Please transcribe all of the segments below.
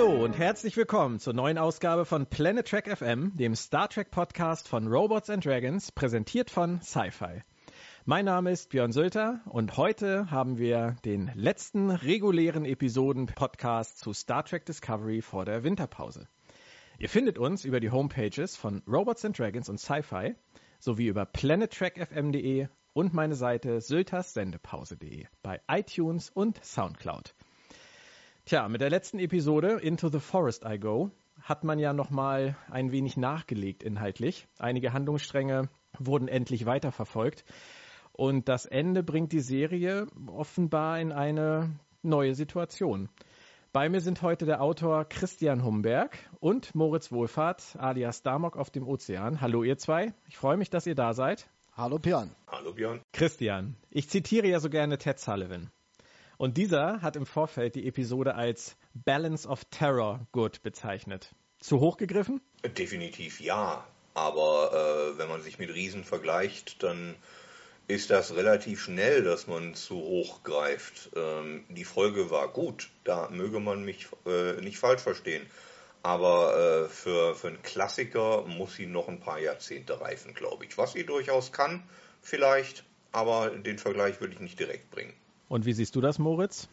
Hallo und herzlich willkommen zur neuen Ausgabe von Planet Trek FM, dem Star Trek Podcast von Robots and Dragons, präsentiert von Sci-Fi. Mein Name ist Björn Sülter und heute haben wir den letzten regulären Episoden-Podcast zu Star Trek Discovery vor der Winterpause. Ihr findet uns über die Homepages von Robots and Dragons und Sci-Fi sowie über planettrackfm.de und meine Seite sylterssendepause.de bei iTunes und Soundcloud. Tja, mit der letzten Episode Into the Forest I Go hat man ja nochmal ein wenig nachgelegt inhaltlich. Einige Handlungsstränge wurden endlich weiterverfolgt. Und das Ende bringt die Serie offenbar in eine neue Situation. Bei mir sind heute der Autor Christian Humberg und Moritz Wohlfahrt alias Damok auf dem Ozean. Hallo ihr zwei, ich freue mich, dass ihr da seid. Hallo Björn. Hallo Björn. Christian, ich zitiere ja so gerne Ted Sullivan. Und dieser hat im Vorfeld die Episode als Balance of Terror gut bezeichnet. Zu hoch gegriffen? Definitiv ja. Aber äh, wenn man sich mit Riesen vergleicht, dann ist das relativ schnell, dass man zu hoch greift. Ähm, die Folge war gut, da möge man mich äh, nicht falsch verstehen. Aber äh, für, für einen Klassiker muss sie noch ein paar Jahrzehnte reifen, glaube ich. Was sie durchaus kann, vielleicht, aber den Vergleich würde ich nicht direkt bringen. Und wie siehst du das, Moritz?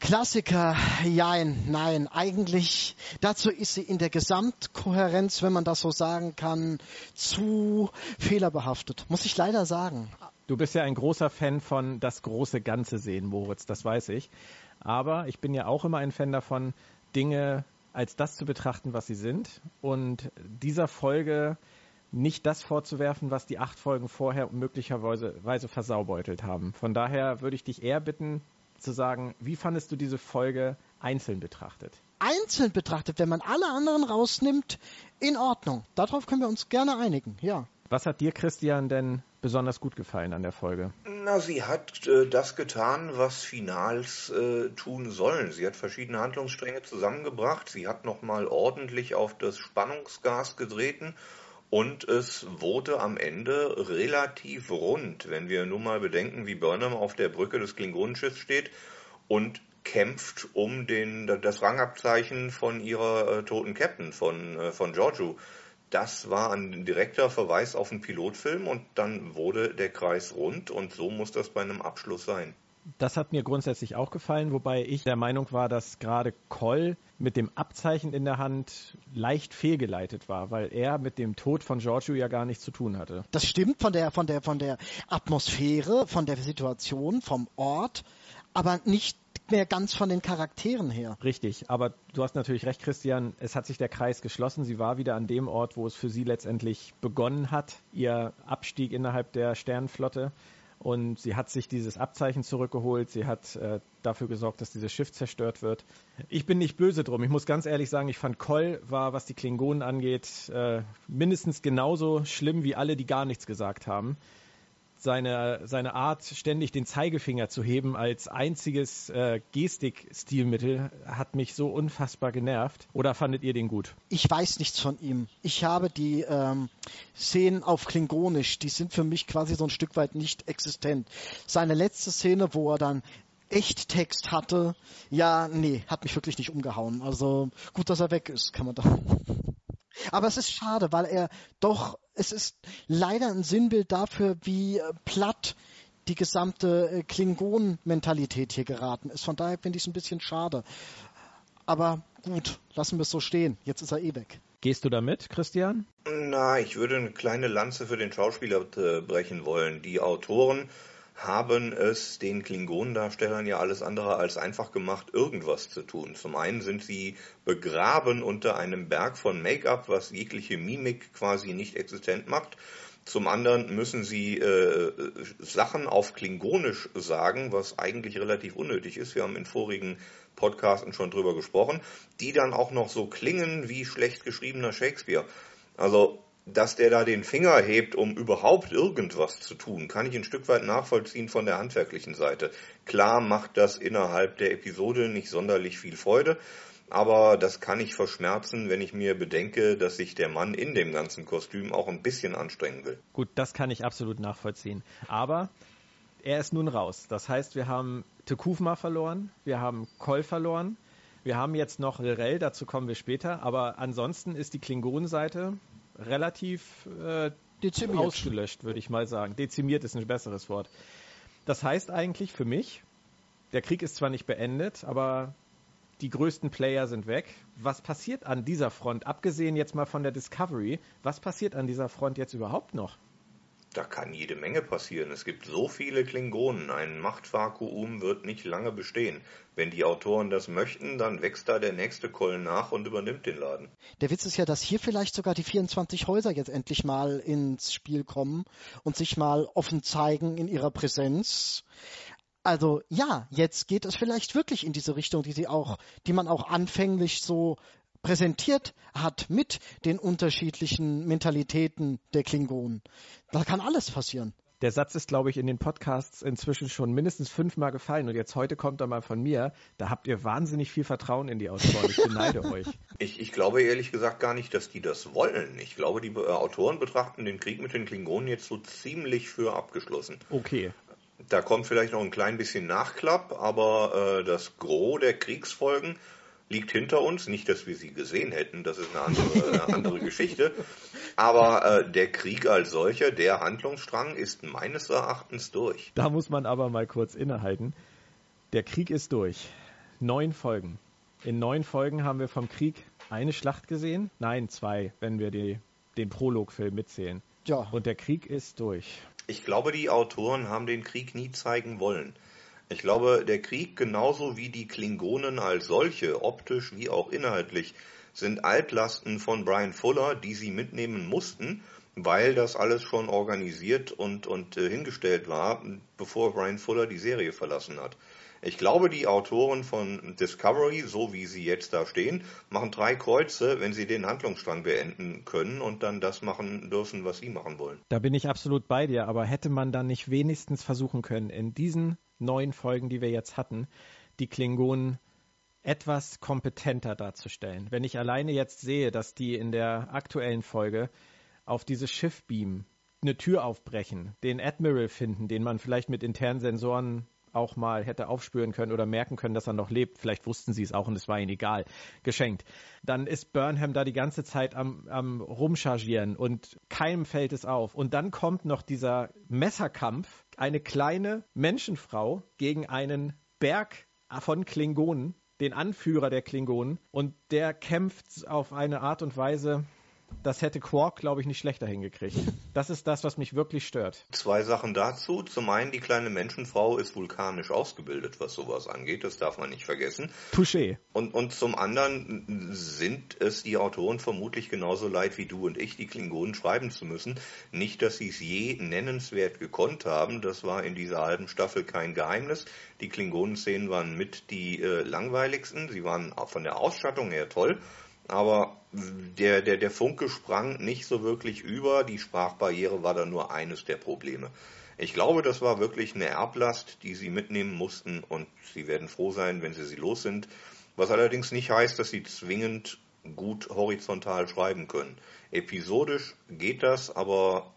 Klassiker, jein, nein, eigentlich, dazu ist sie in der Gesamtkohärenz, wenn man das so sagen kann, zu fehlerbehaftet, muss ich leider sagen. Du bist ja ein großer Fan von das große Ganze sehen, Moritz, das weiß ich. Aber ich bin ja auch immer ein Fan davon, Dinge als das zu betrachten, was sie sind und dieser Folge nicht das vorzuwerfen, was die acht Folgen vorher möglicherweise versaubeutelt haben. Von daher würde ich dich eher bitten, zu sagen, wie fandest du diese Folge einzeln betrachtet? Einzeln betrachtet, wenn man alle anderen rausnimmt, in Ordnung. Darauf können wir uns gerne einigen, ja. Was hat dir, Christian, denn besonders gut gefallen an der Folge? Na, sie hat äh, das getan, was Finals äh, tun sollen. Sie hat verschiedene Handlungsstränge zusammengebracht. Sie hat nochmal ordentlich auf das Spannungsgas getreten und es wurde am Ende relativ rund, wenn wir nun mal bedenken, wie Burnham auf der Brücke des Klingonenschiffs steht und kämpft um den, das Rangabzeichen von ihrer äh, toten Captain, von, äh, von Giorgio. Das war ein direkter Verweis auf einen Pilotfilm und dann wurde der Kreis rund und so muss das bei einem Abschluss sein. Das hat mir grundsätzlich auch gefallen, wobei ich der Meinung war, dass gerade Coll mit dem Abzeichen in der Hand leicht fehlgeleitet war, weil er mit dem Tod von Giorgio ja gar nichts zu tun hatte. Das stimmt von der, von der, von der Atmosphäre, von der Situation, vom Ort, aber nicht mehr ganz von den Charakteren her. Richtig, aber du hast natürlich recht, Christian. Es hat sich der Kreis geschlossen. Sie war wieder an dem Ort, wo es für sie letztendlich begonnen hat, ihr Abstieg innerhalb der Sternenflotte. Und sie hat sich dieses Abzeichen zurückgeholt. Sie hat äh, dafür gesorgt, dass dieses Schiff zerstört wird. Ich bin nicht böse drum. Ich muss ganz ehrlich sagen, ich fand Koll war, was die Klingonen angeht, äh, mindestens genauso schlimm wie alle, die gar nichts gesagt haben seine, seine Art, ständig den Zeigefinger zu heben als einziges äh, Gestik-Stilmittel, hat mich so unfassbar genervt. Oder fandet ihr den gut? Ich weiß nichts von ihm. Ich habe die ähm, Szenen auf Klingonisch, die sind für mich quasi so ein Stück weit nicht existent. Seine letzte Szene, wo er dann Echttext hatte, ja, nee, hat mich wirklich nicht umgehauen. Also gut, dass er weg ist, kann man da. Aber es ist schade, weil er doch, es ist leider ein Sinnbild dafür, wie äh, platt die gesamte äh, Klingon-Mentalität hier geraten ist. Von daher finde ich es ein bisschen schade. Aber gut, lassen wir es so stehen. Jetzt ist er eh weg. Gehst du damit, Christian? Na, ich würde eine kleine Lanze für den Schauspieler äh, brechen wollen. Die Autoren haben es den Klingonendarstellern ja alles andere als einfach gemacht, irgendwas zu tun. Zum einen sind sie begraben unter einem Berg von Make-up, was jegliche Mimik quasi nicht existent macht. Zum anderen müssen sie äh, Sachen auf Klingonisch sagen, was eigentlich relativ unnötig ist. Wir haben in vorigen Podcasten schon drüber gesprochen, die dann auch noch so klingen wie schlecht geschriebener Shakespeare. Also dass der da den Finger hebt, um überhaupt irgendwas zu tun, kann ich ein Stück weit nachvollziehen von der handwerklichen Seite. Klar macht das innerhalb der Episode nicht sonderlich viel Freude, aber das kann ich verschmerzen, wenn ich mir bedenke, dass sich der Mann in dem ganzen Kostüm auch ein bisschen anstrengen will. Gut, das kann ich absolut nachvollziehen. Aber er ist nun raus. Das heißt, wir haben Tekufma verloren, wir haben Koll verloren. Wir haben jetzt noch Rel, dazu kommen wir später, aber ansonsten ist die Klingonenseite relativ äh, Dezimiert. ausgelöscht, würde ich mal sagen. Dezimiert ist ein besseres Wort. Das heißt eigentlich für mich, der Krieg ist zwar nicht beendet, aber die größten Player sind weg. Was passiert an dieser Front, abgesehen jetzt mal von der Discovery, was passiert an dieser Front jetzt überhaupt noch? Da kann jede Menge passieren. Es gibt so viele Klingonen. Ein Machtvakuum wird nicht lange bestehen. Wenn die Autoren das möchten, dann wächst da der nächste Koll nach und übernimmt den Laden. Der Witz ist ja, dass hier vielleicht sogar die 24 Häuser jetzt endlich mal ins Spiel kommen und sich mal offen zeigen in ihrer Präsenz. Also ja, jetzt geht es vielleicht wirklich in diese Richtung, die sie auch, die man auch anfänglich so präsentiert hat mit den unterschiedlichen Mentalitäten der Klingonen. Da kann alles passieren. Der Satz ist, glaube ich, in den Podcasts inzwischen schon mindestens fünfmal gefallen und jetzt heute kommt er mal von mir. Da habt ihr wahnsinnig viel Vertrauen in die Autoren. Ich beneide euch. Ich, ich glaube ehrlich gesagt gar nicht, dass die das wollen. Ich glaube, die äh, Autoren betrachten den Krieg mit den Klingonen jetzt so ziemlich für abgeschlossen. Okay. Da kommt vielleicht noch ein klein bisschen Nachklapp, aber äh, das Gros der Kriegsfolgen liegt hinter uns. Nicht, dass wir sie gesehen hätten, das ist eine andere, eine andere Geschichte. Aber äh, der Krieg als solcher, der Handlungsstrang ist meines Erachtens durch. Da muss man aber mal kurz innehalten. Der Krieg ist durch. Neun Folgen. In neun Folgen haben wir vom Krieg eine Schlacht gesehen. Nein, zwei, wenn wir die, den Prologfilm mitzählen. Ja. Und der Krieg ist durch. Ich glaube, die Autoren haben den Krieg nie zeigen wollen. Ich glaube, der Krieg genauso wie die Klingonen als solche, optisch wie auch inhaltlich, sind Altlasten von Brian Fuller, die sie mitnehmen mussten, weil das alles schon organisiert und, und äh, hingestellt war, bevor Brian Fuller die Serie verlassen hat. Ich glaube, die Autoren von Discovery, so wie sie jetzt da stehen, machen drei Kreuze, wenn sie den Handlungsstrang beenden können und dann das machen dürfen, was sie machen wollen. Da bin ich absolut bei dir, aber hätte man dann nicht wenigstens versuchen können, in diesen neun Folgen, die wir jetzt hatten, die Klingonen etwas kompetenter darzustellen. Wenn ich alleine jetzt sehe, dass die in der aktuellen Folge auf dieses Schiff beamen, eine Tür aufbrechen, den Admiral finden, den man vielleicht mit internen Sensoren auch mal hätte aufspüren können oder merken können, dass er noch lebt. Vielleicht wussten sie es auch und es war ihnen egal. Geschenkt. Dann ist Burnham da die ganze Zeit am, am Rumchargieren und keinem fällt es auf. Und dann kommt noch dieser Messerkampf. Eine kleine Menschenfrau gegen einen Berg von Klingonen, den Anführer der Klingonen. Und der kämpft auf eine Art und Weise, das hätte Quark, glaube ich, nicht schlechter hingekriegt. Das ist das, was mich wirklich stört. Zwei Sachen dazu. Zum einen, die kleine Menschenfrau ist vulkanisch ausgebildet, was sowas angeht. Das darf man nicht vergessen. Touché. Und, und zum anderen sind es die Autoren vermutlich genauso leid wie du und ich, die Klingonen schreiben zu müssen. Nicht, dass sie es je nennenswert gekonnt haben. Das war in dieser halben Staffel kein Geheimnis. Die Klingonen-Szenen waren mit die äh, langweiligsten. Sie waren von der Ausstattung her toll aber der, der, der Funke sprang nicht so wirklich über. Die Sprachbarriere war dann nur eines der Probleme. Ich glaube, das war wirklich eine Erblast, die sie mitnehmen mussten und sie werden froh sein, wenn sie sie los sind. Was allerdings nicht heißt, dass sie zwingend gut horizontal schreiben können. Episodisch geht das, aber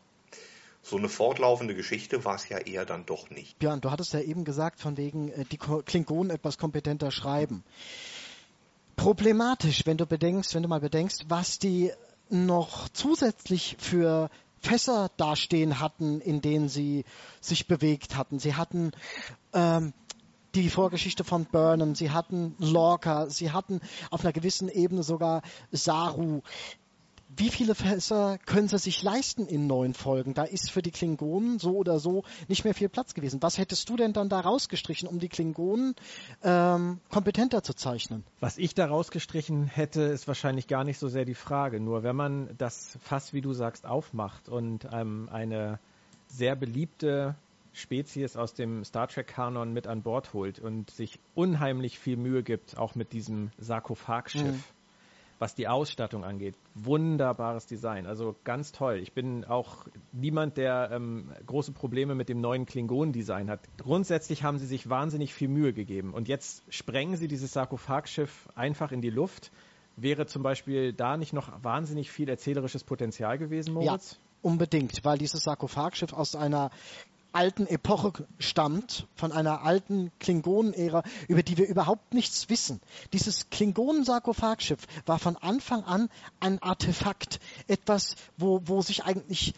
so eine fortlaufende Geschichte war es ja eher dann doch nicht. Björn, du hattest ja eben gesagt, von wegen äh, die Klingonen etwas kompetenter schreiben problematisch, wenn du bedenkst, wenn du mal bedenkst, was die noch zusätzlich für Fässer dastehen hatten, in denen sie sich bewegt hatten. Sie hatten ähm, die Vorgeschichte von Burnham, sie hatten Lorca, sie hatten auf einer gewissen Ebene sogar Saru wie viele Fässer können sie sich leisten in neun Folgen? Da ist für die Klingonen so oder so nicht mehr viel Platz gewesen. Was hättest du denn dann da rausgestrichen, um die Klingonen ähm, kompetenter zu zeichnen? Was ich da rausgestrichen hätte, ist wahrscheinlich gar nicht so sehr die Frage. Nur wenn man das Fass, wie du sagst, aufmacht und ähm, eine sehr beliebte Spezies aus dem Star Trek-Kanon mit an Bord holt und sich unheimlich viel Mühe gibt, auch mit diesem Sarkophagschiff. Mhm was die Ausstattung angeht. Wunderbares Design, also ganz toll. Ich bin auch niemand, der ähm, große Probleme mit dem neuen Klingonen-Design hat. Grundsätzlich haben sie sich wahnsinnig viel Mühe gegeben und jetzt sprengen sie dieses Sarkophagschiff einfach in die Luft. Wäre zum Beispiel da nicht noch wahnsinnig viel erzählerisches Potenzial gewesen, Moritz? Ja, unbedingt, weil dieses Sarkophagschiff aus einer alten Epoche stammt, von einer alten Klingonen-Ära, über die wir überhaupt nichts wissen. Dieses Klingonen-Sarkophagschiff war von Anfang an ein Artefakt, etwas, wo, wo sich eigentlich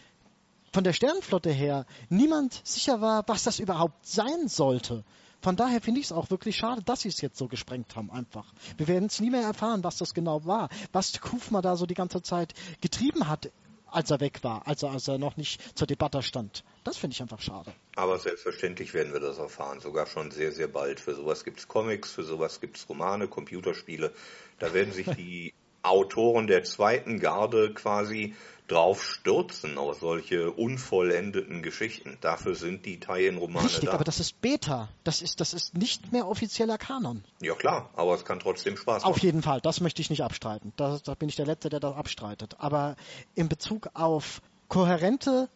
von der Sternenflotte her niemand sicher war, was das überhaupt sein sollte. Von daher finde ich es auch wirklich schade, dass sie es jetzt so gesprengt haben, einfach. Wir werden es nie mehr erfahren, was das genau war, was Kufma da so die ganze Zeit getrieben hat als er weg war, also als er noch nicht zur Debatte stand. Das finde ich einfach schade. Aber selbstverständlich werden wir das erfahren, sogar schon sehr, sehr bald. Für sowas gibt es Comics, für sowas gibt es Romane, Computerspiele. Da werden sich die Autoren der zweiten Garde quasi drauf stürzen auf solche unvollendeten Geschichten. Dafür sind die Tie-In-Romane Richtig, da. aber das ist Beta. Das ist, das ist nicht mehr offizieller Kanon. Ja klar, aber es kann trotzdem Spaß machen. Auf jeden Fall, das möchte ich nicht abstreiten. Da, da bin ich der Letzte, der das abstreitet. Aber in Bezug auf kohärente,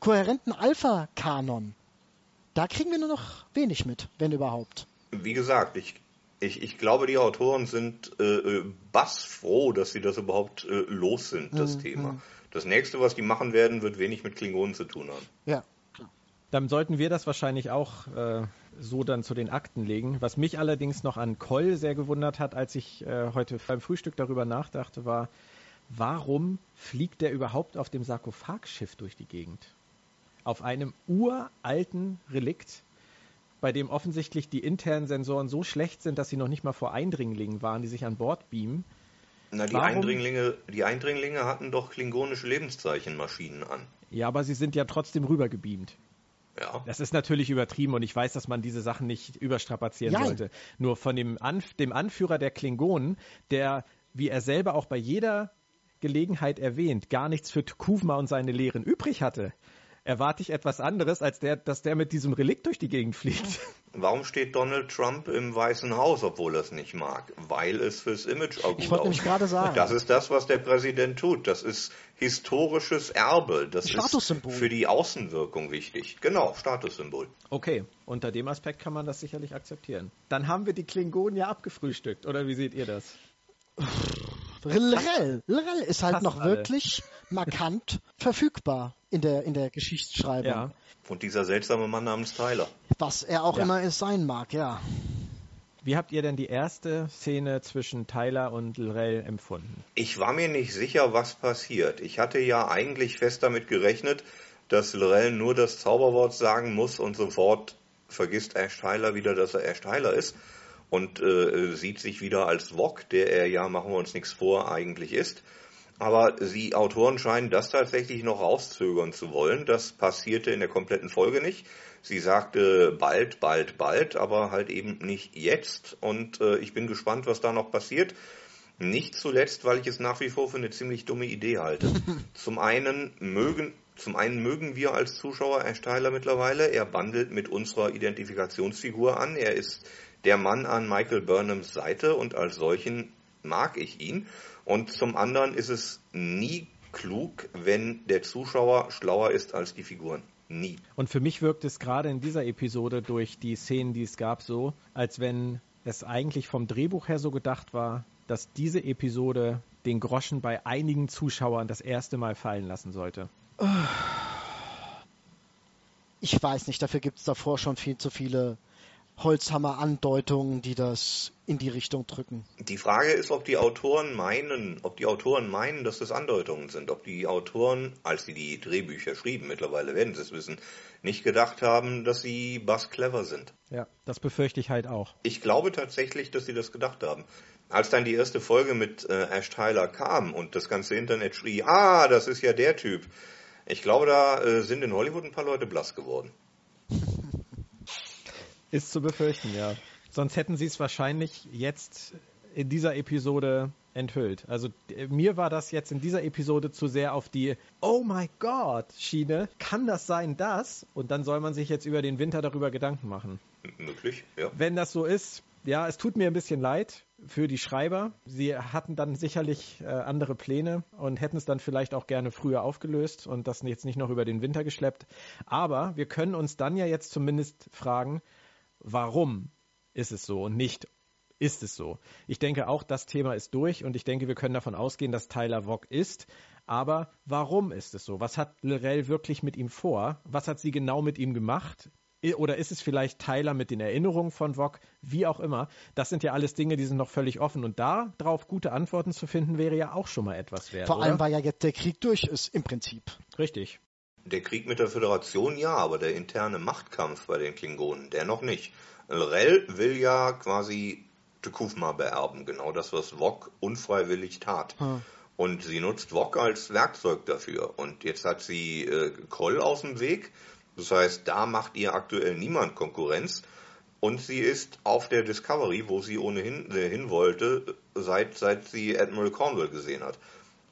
kohärenten Alpha-Kanon, da kriegen wir nur noch wenig mit, wenn überhaupt. Wie gesagt, ich ich, ich glaube, die Autoren sind äh, äh, bassfroh, dass sie das überhaupt äh, los sind, das Mhm. Thema. Das nächste, was die machen werden, wird wenig mit Klingonen zu tun haben. Ja. Dann sollten wir das wahrscheinlich auch äh, so dann zu den Akten legen. Was mich allerdings noch an Koll sehr gewundert hat, als ich äh, heute beim Frühstück darüber nachdachte, war, warum fliegt der überhaupt auf dem Sarkophagschiff durch die Gegend? Auf einem uralten Relikt, bei dem offensichtlich die internen Sensoren so schlecht sind, dass sie noch nicht mal vor Eindringlingen waren, die sich an Bord beamen. Na, die Warum? Eindringlinge, die Eindringlinge hatten doch klingonische Lebenszeichenmaschinen an. Ja, aber sie sind ja trotzdem rübergebeamt. Ja. Das ist natürlich übertrieben und ich weiß, dass man diese Sachen nicht überstrapazieren Nein. sollte. Nur von dem, Anf dem Anführer der Klingonen, der, wie er selber auch bei jeder Gelegenheit erwähnt, gar nichts für Tukuvma und seine Lehren übrig hatte, erwarte ich etwas anderes, als der, dass der mit diesem Relikt durch die Gegend fliegt. Warum steht Donald Trump im Weißen Haus, obwohl er es nicht mag? Weil es fürs Image auch gut Ich wollte nämlich gerade sagen. Das ist das, was der Präsident tut. Das ist historisches Erbe. Das ist Statussymbol. für die Außenwirkung wichtig. Genau, Statussymbol. Okay, unter dem Aspekt kann man das sicherlich akzeptieren. Dann haben wir die Klingonen ja abgefrühstückt, oder wie seht ihr das? Lrel, Lrel ist halt Fast noch alle. wirklich markant verfügbar in der, in der Geschichtsschreibung. Ja. Und dieser seltsame Mann namens Tyler. Was er auch Ja. immer es sein mag, ja. Wie habt ihr denn die erste Szene zwischen Tyler und Lrel empfunden? Ich war mir nicht sicher, was passiert. Ich hatte ja eigentlich fest damit gerechnet, dass Lorel nur das Zauberwort sagen muss und sofort vergisst Ash Tyler wieder, dass er Ash Tyler ist und äh, sieht sich wieder als Wok, der er ja, machen wir uns nichts vor, eigentlich ist. Aber die Autoren scheinen das tatsächlich noch rauszögern zu wollen. Das passierte in der kompletten Folge nicht. Sie sagte bald, bald, bald, aber halt eben nicht jetzt. Und äh, ich bin gespannt, was da noch passiert. Nicht zuletzt, weil ich es nach wie vor für eine ziemlich dumme Idee halte. zum einen mögen, zum einen mögen wir als Zuschauer Ash Tyler mittlerweile. Er bandelt mit unserer Identifikationsfigur an. Er ist der Mann an Michael Burnhams Seite und als solchen mag ich ihn. Und zum anderen ist es nie klug, wenn der Zuschauer schlauer ist als die Figuren. Nie. Und für mich wirkt es gerade in dieser Episode durch die Szenen, die es gab, so, als wenn es eigentlich vom Drehbuch her so gedacht war, dass diese Episode den Groschen bei einigen Zuschauern das erste Mal fallen lassen sollte. Ich weiß nicht, dafür gibt es davor schon viel zu viele Holzhammer-Andeutungen, die das in die Richtung drücken. Die Frage ist, ob die Autoren meinen, ob die Autoren meinen, dass das Andeutungen sind, ob die Autoren, als sie die Drehbücher schrieben, mittlerweile werden sie es wissen, nicht gedacht haben, dass sie bass clever sind. Ja, das befürchte ich halt auch. Ich glaube tatsächlich, dass sie das gedacht haben. Als dann die erste Folge mit äh, Ash Tyler kam und das ganze Internet schrie, ah, das ist ja der Typ. Ich glaube, da äh, sind in Hollywood ein paar Leute blass geworden. Ist zu befürchten, ja. Sonst hätten sie es wahrscheinlich jetzt in dieser Episode enthüllt. Also mir war das jetzt in dieser Episode zu sehr auf die Oh my God Schiene. Kann das sein, das? Und dann soll man sich jetzt über den Winter darüber Gedanken machen. Möglich, ja. Wenn das so ist, ja, es tut mir ein bisschen leid für die Schreiber. Sie hatten dann sicherlich äh, andere Pläne und hätten es dann vielleicht auch gerne früher aufgelöst und das jetzt nicht noch über den Winter geschleppt. Aber wir können uns dann ja jetzt zumindest fragen, warum ist es so und nicht ist es so. Ich denke auch, das Thema ist durch und ich denke, wir können davon ausgehen, dass Tyler Vogt ist. Aber warum ist es so? Was hat Lorel wirklich mit ihm vor? Was hat sie genau mit ihm gemacht? Oder ist es vielleicht Tyler mit den Erinnerungen von Vog? Wie auch immer. Das sind ja alles Dinge, die sind noch völlig offen. Und da drauf gute Antworten zu finden, wäre ja auch schon mal etwas wert. Vor allem, oder? weil ja jetzt der Krieg durch ist, im Prinzip. Richtig. Der Krieg mit der Föderation ja, aber der interne Machtkampf bei den Klingonen, der noch nicht. Rell will ja quasi Tekufma beerben, genau das, was Vog unfreiwillig tat. Hm. Und sie nutzt Vog als Werkzeug dafür. Und jetzt hat sie äh, Kroll aus dem Weg. Das heißt, da macht ihr aktuell niemand Konkurrenz. Und sie ist auf der Discovery, wo sie ohnehin äh, hin wollte, seit, seit sie Admiral Cornwall gesehen hat.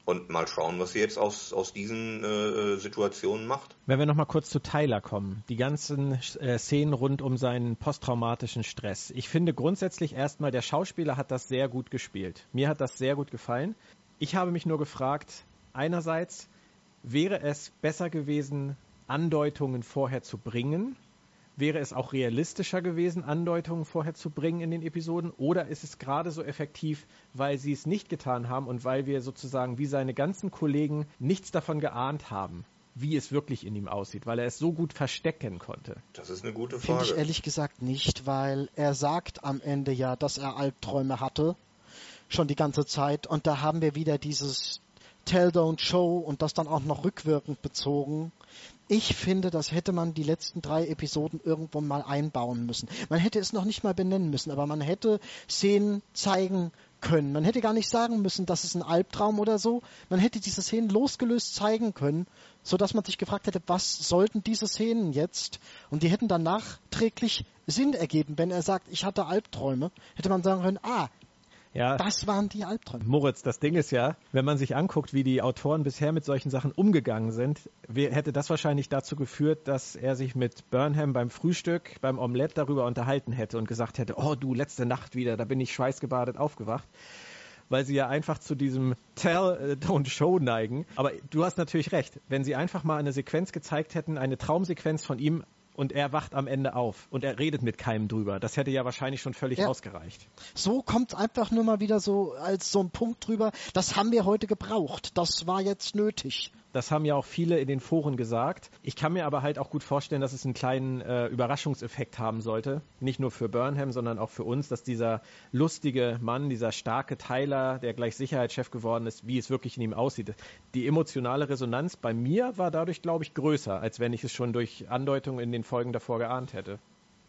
Und mal schauen, was sie jetzt aus, aus diesen äh, Situationen macht. Wenn wir nochmal kurz zu Tyler kommen, die ganzen äh, Szenen rund um seinen posttraumatischen Stress. Ich finde grundsätzlich erstmal, der Schauspieler hat das sehr gut gespielt. Mir hat das sehr gut gefallen. Ich habe mich nur gefragt, einerseits, wäre es besser gewesen, Andeutungen vorher zu bringen? Wäre es auch realistischer gewesen, Andeutungen vorher zu bringen in den Episoden? Oder ist es gerade so effektiv, weil sie es nicht getan haben und weil wir sozusagen wie seine ganzen Kollegen nichts davon geahnt haben? wie es wirklich in ihm aussieht, weil er es so gut verstecken konnte. Das ist eine gute Frage. Finde ich ehrlich gesagt nicht, weil er sagt am Ende ja, dass er Albträume hatte, schon die ganze Zeit. Und da haben wir wieder dieses Tell, Don't Show und das dann auch noch rückwirkend bezogen. Ich finde, das hätte man die letzten drei Episoden irgendwo mal einbauen müssen. Man hätte es noch nicht mal benennen müssen, aber man hätte Szenen zeigen können. Man hätte gar nicht sagen müssen, das ist ein Albtraum oder so. Man hätte diese Szenen losgelöst zeigen können, so dass man sich gefragt hätte, was sollten diese Szenen jetzt? Und die hätten dann nachträglich Sinn ergeben, wenn er sagt, ich hatte Albträume. Hätte man sagen können, ah, ja, das waren die Albträume. Moritz, das Ding ist ja, wenn man sich anguckt, wie die Autoren bisher mit solchen Sachen umgegangen sind, hätte das wahrscheinlich dazu geführt, dass er sich mit Burnham beim Frühstück, beim Omelette darüber unterhalten hätte und gesagt hätte, oh du, letzte Nacht wieder, da bin ich schweißgebadet aufgewacht weil sie ja einfach zu diesem Tell, äh, Don't Show neigen. Aber du hast natürlich recht. Wenn sie einfach mal eine Sequenz gezeigt hätten, eine Traumsequenz von ihm und er wacht am Ende auf und er redet mit keinem drüber. Das hätte ja wahrscheinlich schon völlig ja. ausgereicht. So kommt einfach nur mal wieder so als so ein Punkt drüber. Das haben wir heute gebraucht. Das war jetzt nötig. Das haben ja auch viele in den Foren gesagt. Ich kann mir aber halt auch gut vorstellen, dass es einen kleinen äh, Überraschungseffekt haben sollte. Nicht nur für Burnham, sondern auch für uns, dass dieser lustige Mann, dieser starke Tyler, der gleich Sicherheitschef geworden ist, wie es wirklich in ihm aussieht. Die emotionale Resonanz bei mir war dadurch, glaube ich, größer, als wenn ich es schon durch Andeutungen in den Folgen davor geahnt hätte.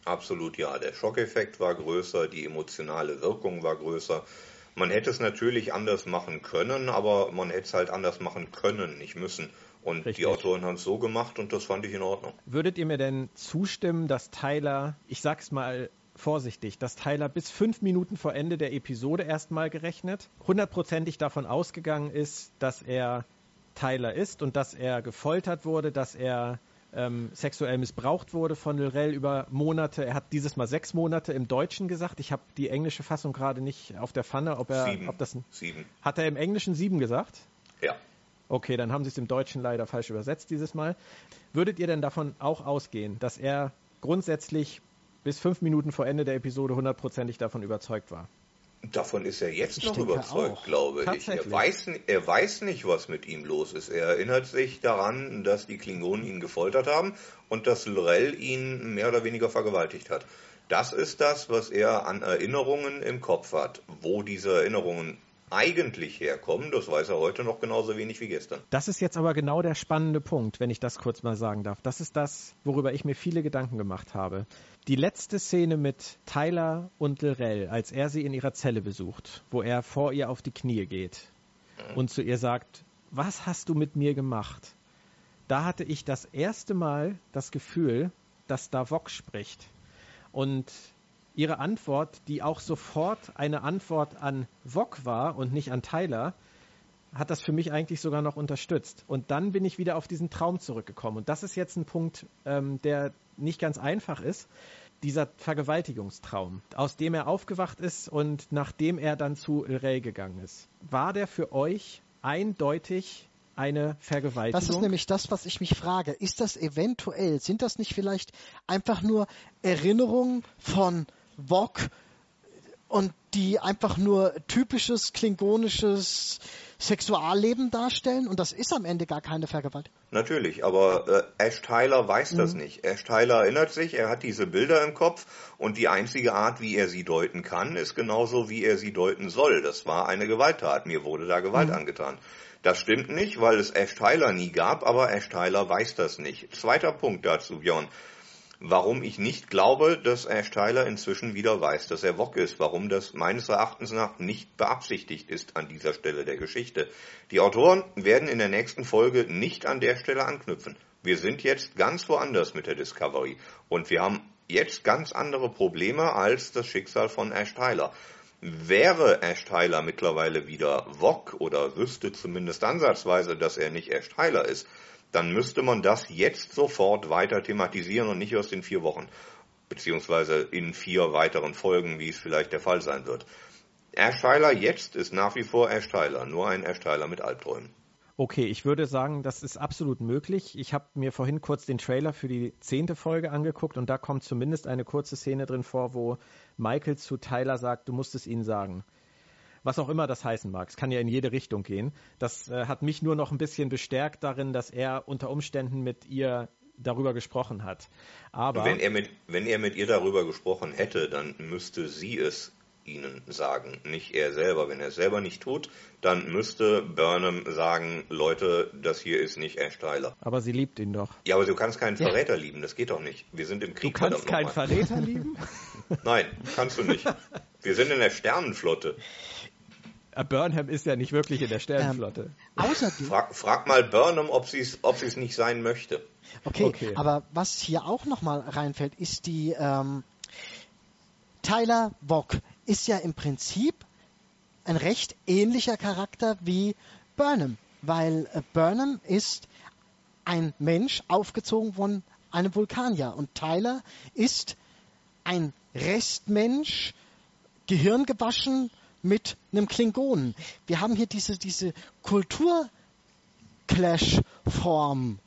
Absolut ja. Der Schockeffekt war größer, die emotionale Wirkung war größer. Man hätte es natürlich anders machen können, aber man hätte es halt anders machen können, nicht müssen. Und Richtig. die Autoren haben es so gemacht und das fand ich in Ordnung. Würdet ihr mir denn zustimmen, dass Tyler, ich sag's mal vorsichtig, dass Tyler bis fünf Minuten vor Ende der Episode erstmal gerechnet, hundertprozentig davon ausgegangen ist, dass er Tyler ist und dass er gefoltert wurde, dass er ähm, sexuell missbraucht wurde von Lorel über Monate. Er hat dieses Mal sechs Monate im Deutschen gesagt. Ich habe die englische Fassung gerade nicht auf der Pfanne, ob er, sieben. ob das sieben. Hat er im Englischen sieben gesagt? Ja. Okay, dann haben sie es im Deutschen leider falsch übersetzt dieses Mal. Würdet ihr denn davon auch ausgehen, dass er grundsätzlich bis fünf Minuten vor Ende der Episode hundertprozentig davon überzeugt war? Davon ist er jetzt ich noch überzeugt, auch. glaube ich. Er weiß, er weiß nicht, was mit ihm los ist. Er erinnert sich daran, dass die Klingonen ihn gefoltert haben und dass Lorel ihn mehr oder weniger vergewaltigt hat. Das ist das, was er an Erinnerungen im Kopf hat. Wo diese Erinnerungen eigentlich herkommen, das weiß er heute noch genauso wenig wie gestern. Das ist jetzt aber genau der spannende Punkt, wenn ich das kurz mal sagen darf. Das ist das, worüber ich mir viele Gedanken gemacht habe. Die letzte Szene mit Tyler und Lorel, als er sie in ihrer Zelle besucht, wo er vor ihr auf die Knie geht mhm. und zu ihr sagt, was hast du mit mir gemacht? Da hatte ich das erste Mal das Gefühl, dass da Vox spricht. Und ihre Antwort, die auch sofort eine Antwort an Wok war und nicht an Tyler, hat das für mich eigentlich sogar noch unterstützt. Und dann bin ich wieder auf diesen Traum zurückgekommen. Und das ist jetzt ein Punkt, ähm, der nicht ganz einfach ist. Dieser Vergewaltigungstraum, aus dem er aufgewacht ist und nachdem er dann zu Ray gegangen ist. War der für euch eindeutig eine Vergewaltigung? Das ist nämlich das, was ich mich frage. Ist das eventuell, sind das nicht vielleicht einfach nur Erinnerungen von Wok und die einfach nur typisches klingonisches Sexualleben darstellen und das ist am Ende gar keine Vergewaltigung. Natürlich, aber äh, Ash Tyler weiß das mhm. nicht. Ash Tyler erinnert sich, er hat diese Bilder im Kopf und die einzige Art, wie er sie deuten kann, ist genauso, wie er sie deuten soll. Das war eine Gewalttat. Mir wurde da Gewalt mhm. angetan. Das stimmt nicht, weil es Ash Tyler nie gab, aber Ash Tyler weiß das nicht. Zweiter Punkt dazu, Björn warum ich nicht glaube, dass Ash Tyler inzwischen wieder weiß, dass er Wok ist, warum das meines Erachtens nach nicht beabsichtigt ist an dieser Stelle der Geschichte. Die Autoren werden in der nächsten Folge nicht an der Stelle anknüpfen. Wir sind jetzt ganz woanders mit der Discovery und wir haben jetzt ganz andere Probleme als das Schicksal von Ash Tyler. Wäre Ash Tyler mittlerweile wieder Wok oder wüsste zumindest ansatzweise, dass er nicht Ash Tyler ist, dann müsste man das jetzt sofort weiter thematisieren und nicht aus den vier Wochen, beziehungsweise in vier weiteren Folgen, wie es vielleicht der Fall sein wird. Ash Tyler jetzt ist nach wie vor Ash Tyler, nur ein Ash Tyler mit Albträumen. Okay, ich würde sagen, das ist absolut möglich. Ich habe mir vorhin kurz den Trailer für die zehnte Folge angeguckt und da kommt zumindest eine kurze Szene drin vor, wo Michael zu Tyler sagt, du musst es ihnen sagen was auch immer das heißen mag. Es kann ja in jede Richtung gehen. Das äh, hat mich nur noch ein bisschen bestärkt darin, dass er unter Umständen mit ihr darüber gesprochen hat. Aber wenn er mit wenn er mit ihr darüber gesprochen hätte, dann müsste sie es ihnen sagen, nicht er selber. Wenn er es selber nicht tut, dann müsste Burnham sagen, Leute, das hier ist nicht Ash Tyler. Aber sie liebt ihn doch. Ja, aber du kannst keinen ja. Verräter lieben, das geht doch nicht. Wir sind im Krieg. Du kannst keinen Verräter lieben? Nein, kannst du nicht. Wir sind in der Sternenflotte. Äh, Burnham ist ja nicht wirklich in der Sternenflotte. Ähm, außerdem. Frag, frag, mal Burnham, ob sie es ob nicht sein möchte. Okay, okay, aber was hier auch nochmal reinfällt, ist die ähm, Tyler Bock ist ja im Prinzip ein recht ähnlicher Charakter wie Burnham, weil äh, Burnham ist ein Mensch aufgezogen von einem Vulkanier und Tyler ist ein Restmensch, Gehirn gewaschen mit einem Klingonen. Wir haben hier diese, diese Kultur-Clash-Form.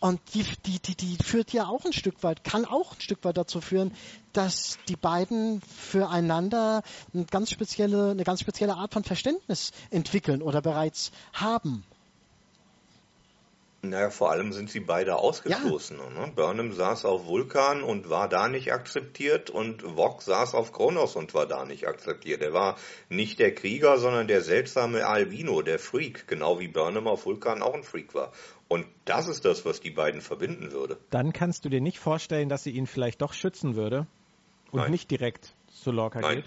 Und die, die, die, die führt ja auch ein Stück weit, kann auch ein Stück weit dazu führen, dass die beiden füreinander eine ganz spezielle, eine ganz spezielle Art von Verständnis entwickeln oder bereits haben. Naja, vor allem sind sie beide ausgestoßen. Ja. Ne? Burnham saß auf Vulkan und war da nicht akzeptiert und Vog saß auf Kronos und war da nicht akzeptiert. Er war nicht der Krieger, sondern der seltsame Albino, der Freak, genau wie Burnham auf Vulkan auch ein Freak war. Und das ist das, was die beiden verbinden würde. Dann kannst du dir nicht vorstellen, dass sie ihn vielleicht doch schützen würde und Nein. nicht direkt zu Lorca Nein. geht?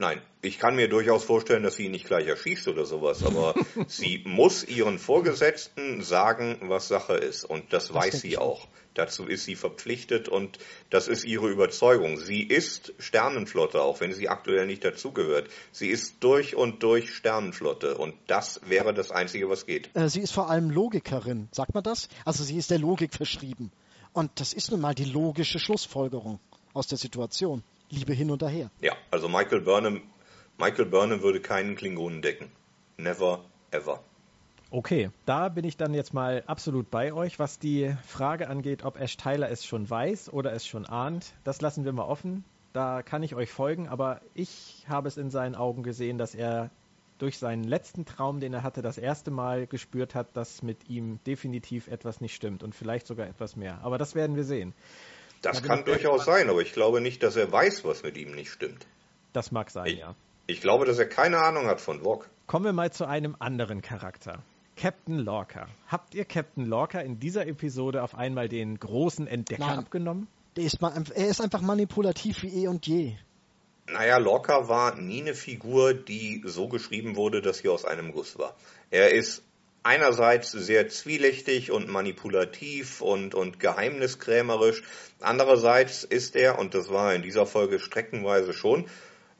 Nein, ich kann mir durchaus vorstellen, dass sie ihn nicht gleich erschießt oder sowas, aber sie muss ihren Vorgesetzten sagen, was Sache ist. Und das, das weiß sie auch. Dazu ist sie verpflichtet und das ist ihre Überzeugung. Sie ist Sternenflotte, auch wenn sie aktuell nicht dazugehört. Sie ist durch und durch Sternenflotte und das wäre das Einzige, was geht. Äh, sie ist vor allem Logikerin, sagt man das? Also sie ist der Logik verschrieben. Und das ist nun mal die logische Schlussfolgerung aus der Situation. Liebe hin und her. Ja, also Michael Burnham, Michael Burnham würde keinen Klingonen decken. Never, ever. Okay, da bin ich dann jetzt mal absolut bei euch. Was die Frage angeht, ob Ash Tyler es schon weiß oder es schon ahnt, das lassen wir mal offen. Da kann ich euch folgen, aber ich habe es in seinen Augen gesehen, dass er durch seinen letzten Traum, den er hatte, das erste Mal gespürt hat, dass mit ihm definitiv etwas nicht stimmt und vielleicht sogar etwas mehr. Aber das werden wir sehen. Das kann durchaus sein, aber ich glaube nicht, dass er weiß, was mit ihm nicht stimmt. Das mag sein, ich, ja. Ich glaube, dass er keine Ahnung hat von Vog. Kommen wir mal zu einem anderen Charakter. Captain Lorca. Habt ihr Captain Lorca in dieser Episode auf einmal den großen Entdecker Nein. abgenommen? Ist, er ist einfach manipulativ wie eh und je. Naja, Lorca war nie eine Figur, die so geschrieben wurde, dass sie aus einem Guss war. Er ist einerseits sehr zwielichtig und manipulativ und, und geheimniskrämerisch. Andererseits ist er, und das war in dieser Folge streckenweise schon,